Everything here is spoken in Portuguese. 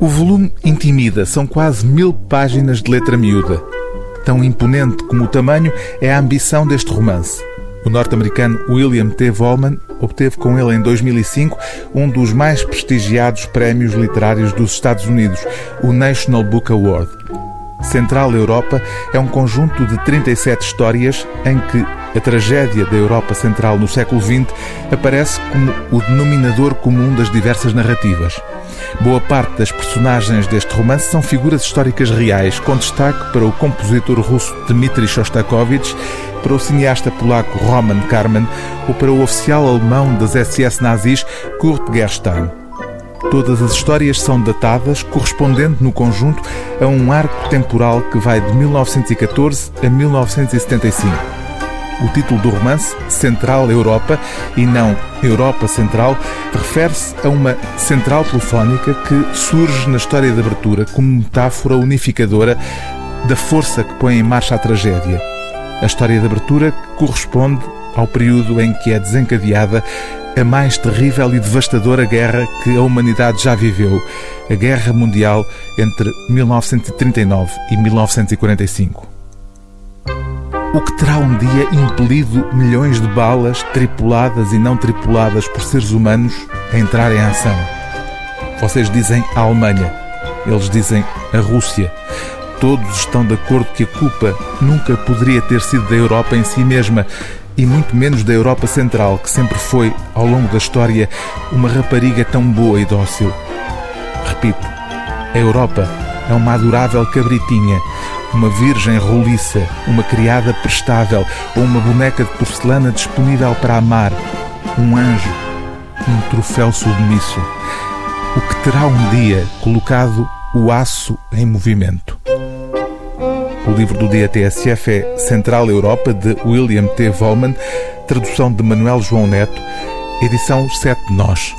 O volume intimida, são quase mil páginas de letra miúda. Tão imponente como o tamanho é a ambição deste romance. O norte-americano William T. Volman obteve com ele em 2005 um dos mais prestigiados prémios literários dos Estados Unidos, o National Book Award. Central Europa é um conjunto de 37 histórias em que a tragédia da Europa Central no século XX aparece como o denominador comum das diversas narrativas. Boa parte das personagens deste romance são figuras históricas reais, com destaque para o compositor russo Dmitri Shostakovich, para o cineasta polaco Roman Karman ou para o oficial alemão das SS nazis Kurt Gerstein. Todas as histórias são datadas, correspondendo no conjunto a um arco temporal que vai de 1914 a 1975. O título do romance, Central Europa, e não Europa Central, refere-se a uma central telefónica que surge na história de abertura como metáfora unificadora da força que põe em marcha a tragédia. A história de abertura corresponde ao período em que é desencadeada a mais terrível e devastadora guerra que a humanidade já viveu, a Guerra Mundial entre 1939 e 1945 o que terá um dia impelido milhões de balas, tripuladas e não tripuladas por seres humanos, a entrar em ação. Vocês dizem a Alemanha, eles dizem a Rússia. Todos estão de acordo que a culpa nunca poderia ter sido da Europa em si mesma e muito menos da Europa Central, que sempre foi, ao longo da história, uma rapariga tão boa e dócil. Repito, a Europa é uma adorável cabritinha, uma virgem roliça, uma criada prestável ou uma boneca de porcelana disponível para amar, um anjo, um troféu submisso, o que terá um dia colocado o aço em movimento. O livro do dia TSF é Central Europa, de William T. Volman, tradução de Manuel João Neto, edição 7 Nós.